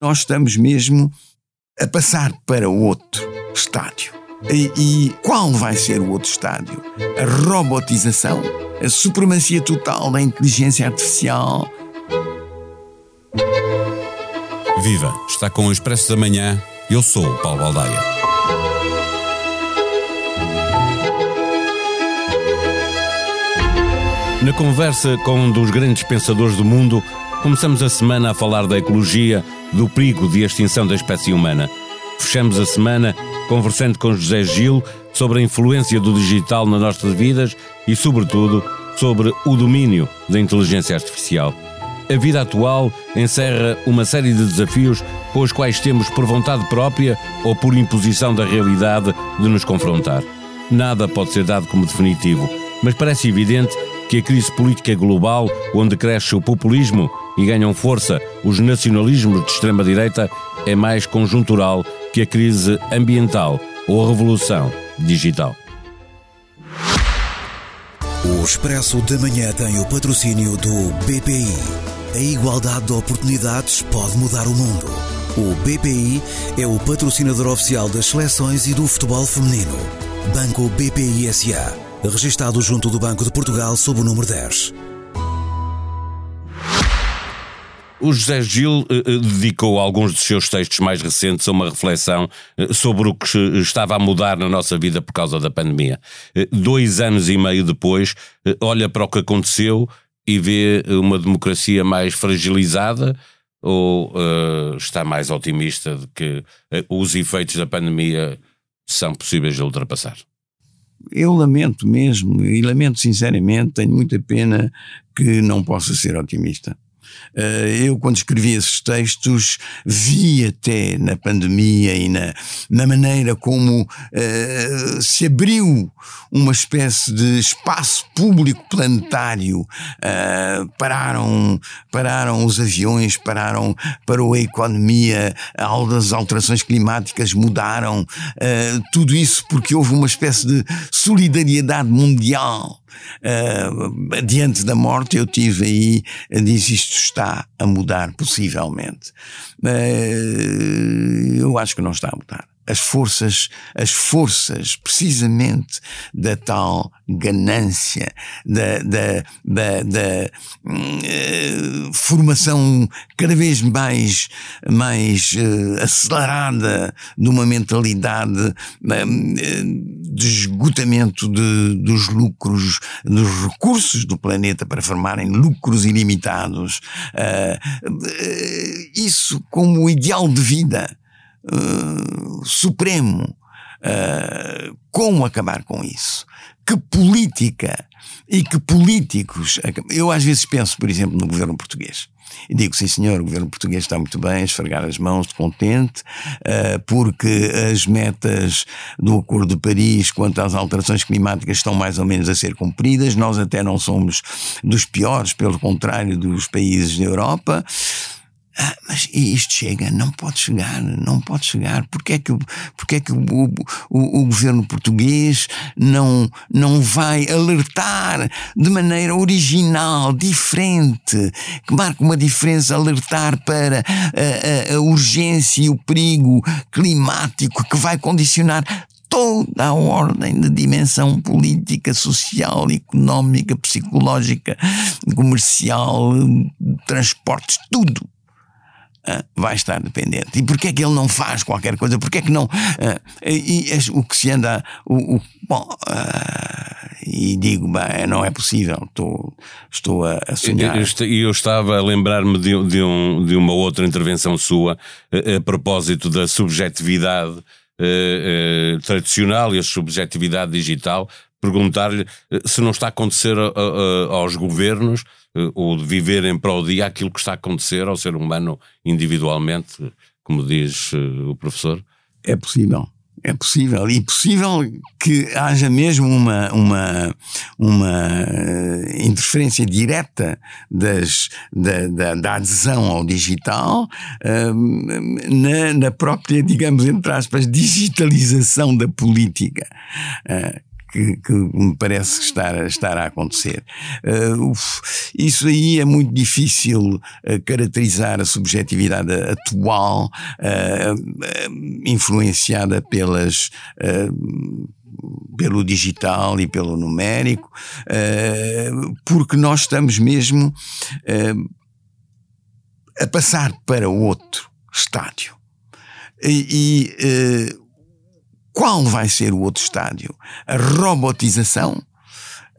Nós estamos mesmo a passar para outro estádio. E, e, qual vai ser o outro estádio? A robotização? A supremacia total da inteligência artificial? Viva! Está com o Expresso da Manhã. Eu sou o Paulo Baldaia. Na conversa com um dos grandes pensadores do mundo, começamos a semana a falar da ecologia, do perigo de extinção da espécie humana. Fechamos a semana conversando com José Gil sobre a influência do digital nas nossas vidas e, sobretudo, sobre o domínio da inteligência artificial. A vida atual encerra uma série de desafios com os quais temos, por vontade própria ou por imposição da realidade, de nos confrontar. Nada pode ser dado como definitivo, mas parece evidente que a crise política global, onde cresce o populismo e ganham força os nacionalismos de extrema-direita, é mais conjuntural que a crise ambiental ou a revolução digital. O Expresso da Manhã tem o patrocínio do BPI. A igualdade de oportunidades pode mudar o mundo. O BPI é o patrocinador oficial das seleções e do futebol feminino. Banco BPI SA. Registado junto do Banco de Portugal sob o número 10. O José Gil eh, eh, dedicou alguns dos seus textos mais recentes a uma reflexão eh, sobre o que estava a mudar na nossa vida por causa da pandemia. dois anos e meio depois, olha para o que aconteceu e vê uma democracia mais fragilizada ou está mais otimista de que os efeitos da pandemia são possíveis de ultrapassar? Eu lamento mesmo, e lamento sinceramente, tenho muita pena que não possa ser otimista. Eh, eu, quando escrevi esses textos, vi até na pandemia e na, na maneira como uh, se abriu uma espécie de espaço público planetário. Uh, pararam, pararam os aviões, pararam, parou a economia, as alterações climáticas mudaram. Tudo isso porque houve uma espécie de solidariedade mundial Uh, diante da morte, eu tive aí, diz isto está a mudar, possivelmente. Uh, eu acho que não está a mudar as forças, as forças precisamente da tal ganância, da, da, da, da uh, formação cada vez mais, mais uh, acelerada de uma mentalidade uh, de esgotamento de, dos lucros, dos recursos do planeta para formarem lucros ilimitados. isso como ideal de vida uh, supremo. Uh, como acabar com isso? Que política e que políticos. Eu às vezes penso, por exemplo, no governo português. E digo, sim senhor, o governo português está muito bem, esfregar as mãos de contente, uh, porque as metas do Acordo de Paris quanto às alterações climáticas estão mais ou menos a ser cumpridas. Nós até não somos dos piores, pelo contrário dos países da Europa. Ah, mas isto chega, não pode chegar, não pode chegar. Porquê é que, porquê é que o, o, o, governo português não, não vai alertar de maneira original, diferente, que marca uma diferença, alertar para a, a, a urgência e o perigo climático que vai condicionar toda a ordem de dimensão política, social, económica, psicológica, comercial, transportes, tudo vai estar dependente. E porquê é que ele não faz qualquer coisa? Porquê é que não. Uh, e, o que se anda. O, o bom, uh, e digo, bem, não é possível, estou, estou a, a sonhar. E eu, estava a lembrar-me de, de, um, de uma outra intervenção sua a, a propósito da subjetividade uh, tradicional e a subjetividade digital. Perguntar-lhe se não está a acontecer aos governos eh, ou de viver em prol dia aquilo que está a acontecer ao ser humano individualmente, como diz eh, o professor? É possível. É possível. E possível que haja mesmo uma, uma, uma eh, interferência direta das, da, da, da adesão ao digital na, na própria, digamos, entre aspas, digitalização da política. Uh, que, que me parece estar, estar a acontecer. Uh, isso aí é muito difícil uh, caracterizar a subjetividade atual, uh, influenciada pelas pelo digital e pelo numérico, porque nós estamos mesmo a passar para outro estádio. E, e qual vai ser o outro estádio? A robotização?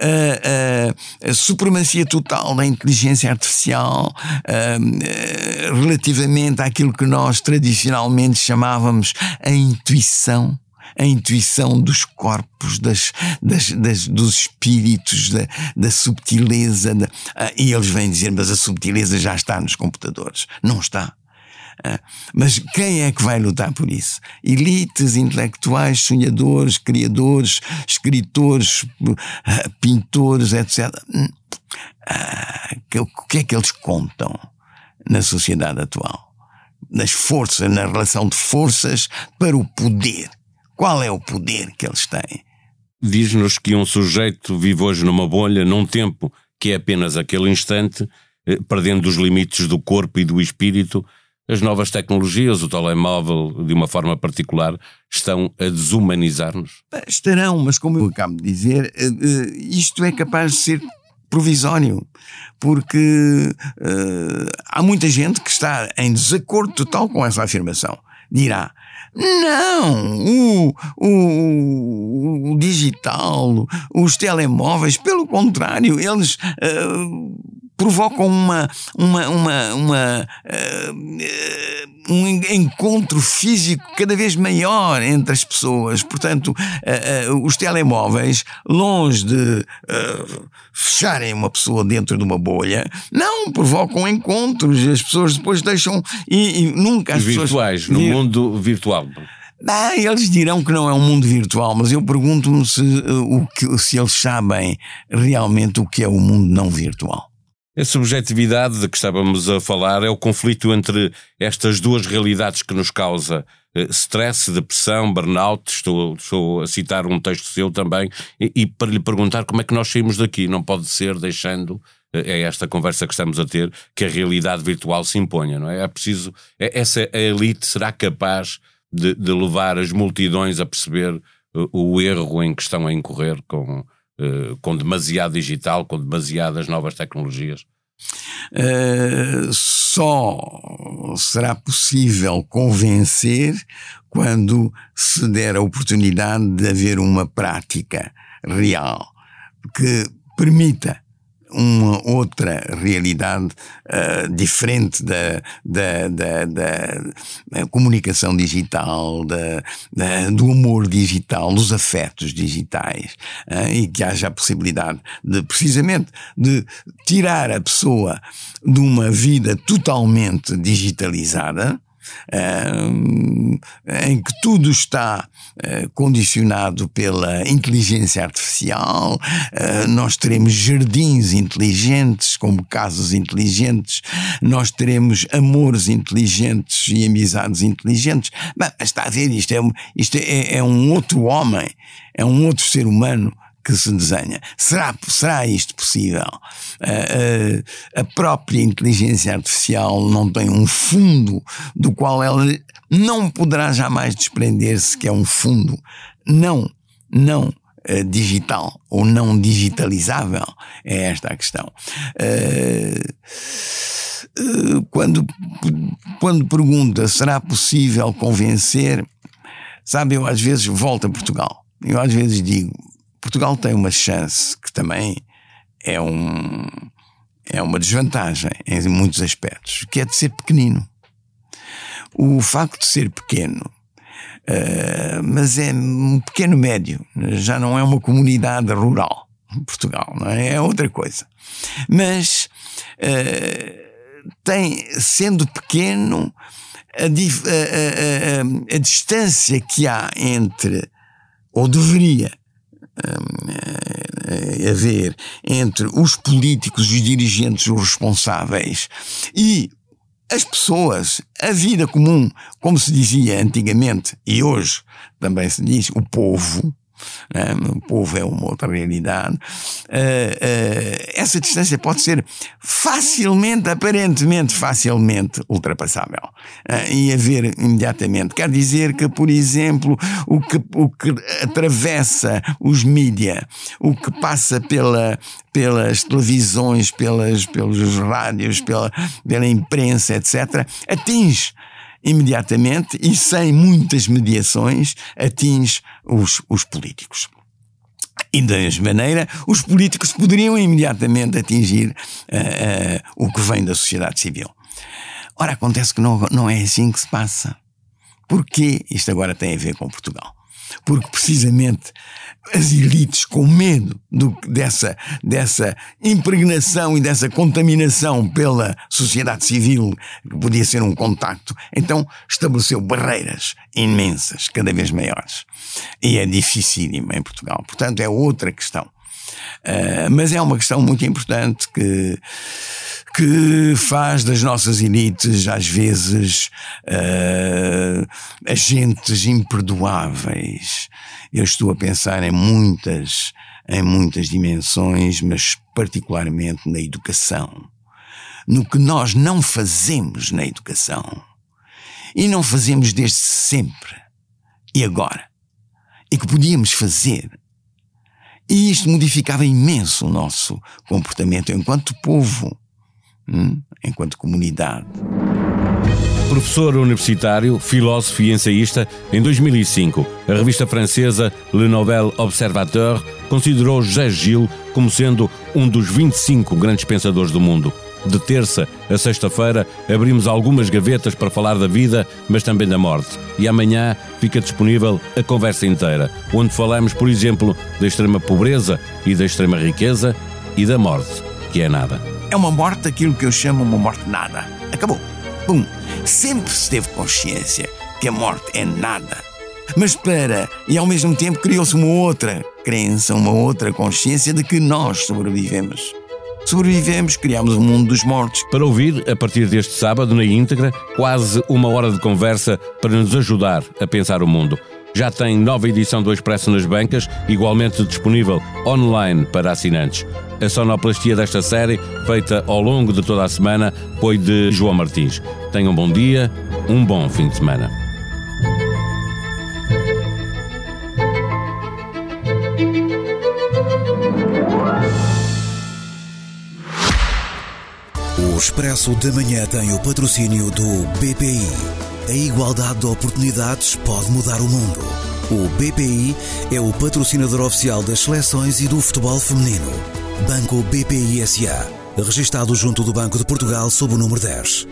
A, a, a, supremacia total da inteligência artificial a, relativamente àquilo que nós tradicionalmente chamávamos a intuição a intuição dos corpos, das, das, das dos espíritos, da, da subtileza. Da, e eles vêm dizer, mas a subtileza já está nos computadores. Não está. Ah, mas quem é que vai lutar por isso? Elites intelectuais, sonhadores, criadores, escritores, ah, pintores, etc. Hum, ah, o que é que eles contam na sociedade atual? Nas forças, na relação de forças para o poder. Qual é o poder que eles têm? Diz-nos que um sujeito vive hoje numa bolha, num tempo que é apenas aquele instante, eh, perdendo os limites do corpo e do espírito, as novas tecnologias, o telemóvel, de uma forma particular, estão a desumanizar-nos? Estarão, mas como eu acabo de dizer, eh, eh, isto é capaz de ser provisório, porque uh, há muita gente que está em desacordo total com essa afirmação. Dirá, não, o, o, o, digital, os telemóveis, pelo contrário, eles uh, provocam uma, uma, uma, uma uh, um encontro físico cada vez maior entre as pessoas. Portanto, uh, uh, os telemóveis, longe de fecharem uma pessoa dentro de uma bolha, não provocam encontros. As pessoas depois deixam e, e nunca as virtuais, pessoas... no mundo virtual. Ah, eles dirão que não é um mundo virtual, mas eu pergunto-me se, o que, se eles sabem realmente o que é o mundo não virtual. A subjetividade de que estávamos a falar é o conflito entre estas duas realidades que nos causa eh, stress, depressão, burnout. Estou, estou a citar um texto seu também, e, e, para lhe perguntar como é que nós saímos daqui. Não pode ser deixando. É esta conversa que estamos a ter que a realidade virtual se imponha, não é? É preciso. É, essa elite será capaz de, de levar as multidões a perceber o, o erro em que estão a incorrer com, eh, com demasiado digital, com demasiadas novas tecnologias? Uh, só será possível convencer quando se der a oportunidade de haver uma prática real que permita uma outra realidade uh, diferente da, da, da, da, comunicação digital, da, da, do amor digital, dos afetos digitais, uh, e que haja a possibilidade de, precisamente, de tirar a pessoa de uma vida totalmente digitalizada em que tudo está eh, condicionado pela inteligência artificial, eh, nós teremos jardins inteligentes, como casas inteligentes, nós teremos amores inteligentes e amizades inteligentes. Mas está a ver, isto é, isto é, é um outro homem, é um outro ser humano que se desenha. Será, será isto possível? Uh, uh, a própria inteligência artificial não tem um fundo do qual ela não poderá jamais desprender-se que é um fundo não, não uh, digital ou não digitalizável. É esta a questão. quando, quando pergunta será possível convencer, sabe, eu às vezes volto a Portugal. Eu às vezes digo, Portugal tem uma chance que também é, um, é uma desvantagem em muitos aspectos, que é de ser pequenino. O facto de ser pequeno, uh, mas é um pequeno médio, já não é uma comunidade rural. Portugal, não é? É outra coisa. Mas uh, tem, sendo pequeno, a, a, a, a, distância que há entre, ou deveria a ver entre os políticos, os dirigentes, os responsáveis e as pessoas, a vida comum, como se dizia antigamente e hoje também se diz, o povo, Né? O povo é uma outra realidade. Uh, uh, essa distância pode ser facilmente, aparentemente facilmente ultrapassável uh, e haver imediatamente. Quer dizer que, por exemplo, o que, o que atravessa os mídia, o que passa pela, pelas televisões, pelas, pelos rádios, pela, pela imprensa, etc., atinge imediatamente e sem muitas mediações atinge os, os políticos. E da mesma maneira, os políticos poderiam imediatamente atingir uh, uh, o que vem da sociedade civil. Ora, acontece que não, não é assim que se passa. Porquê? Isto agora tem a ver com Portugal porque precisamente as elites, com medo do, dessa, dessa impregnação e dessa contaminação pela sociedade civil, que podia ser um contacto, então estabeleceu barreiras imensas, cada vez maiores. E é dificílimo em Portugal. Portanto, é outra questão. Uh, mas é uma questão muito importante que que faz das nossas elites, às vezes, uh, agentes imperdoáveis. Eu estou a pensar em muitas, em muitas dimensões, mas particularmente na educação. No que nós não fazemos na educação. E não fazemos desde sempre. E agora. E que podíamos fazer. E isto modificava imenso o nosso comportamento enquanto povo Hum, enquanto comunidade. Professor universitário, filósofo e ensaísta, em 2005, a revista francesa Le Nouvel Observateur considerou José Gil como sendo um dos 25 grandes pensadores do mundo. De terça a sexta-feira abrimos algumas gavetas para falar da vida, mas também da morte. E amanhã fica disponível a conversa inteira, onde falamos, por exemplo, da extrema pobreza e da extrema riqueza e da morte, que é nada. É uma morte aquilo que eu chamo uma morte nada. Acabou. Pum. Sempre se teve consciência que a morte é nada. Mas para, e ao mesmo tempo criou-se uma outra crença, uma outra consciência de que nós sobrevivemos. Sobrevivemos, criamos o mundo dos mortos. Para ouvir, a partir deste sábado, na íntegra, quase uma hora de conversa para nos ajudar a pensar o mundo. Já tem nova edição do Expresso nas bancas, igualmente disponível online para assinantes. A sonoplastia desta série, feita ao longo de toda a semana, foi de João Martins. Tenham um bom dia, um bom fim de semana. O Expresso da Manhã tem o patrocínio do BPI. A igualdade de oportunidades pode mudar o mundo. O BPI é o patrocinador oficial das seleções e do futebol feminino. Banco BPI SA. Registado junto do Banco de Portugal sob o número 10.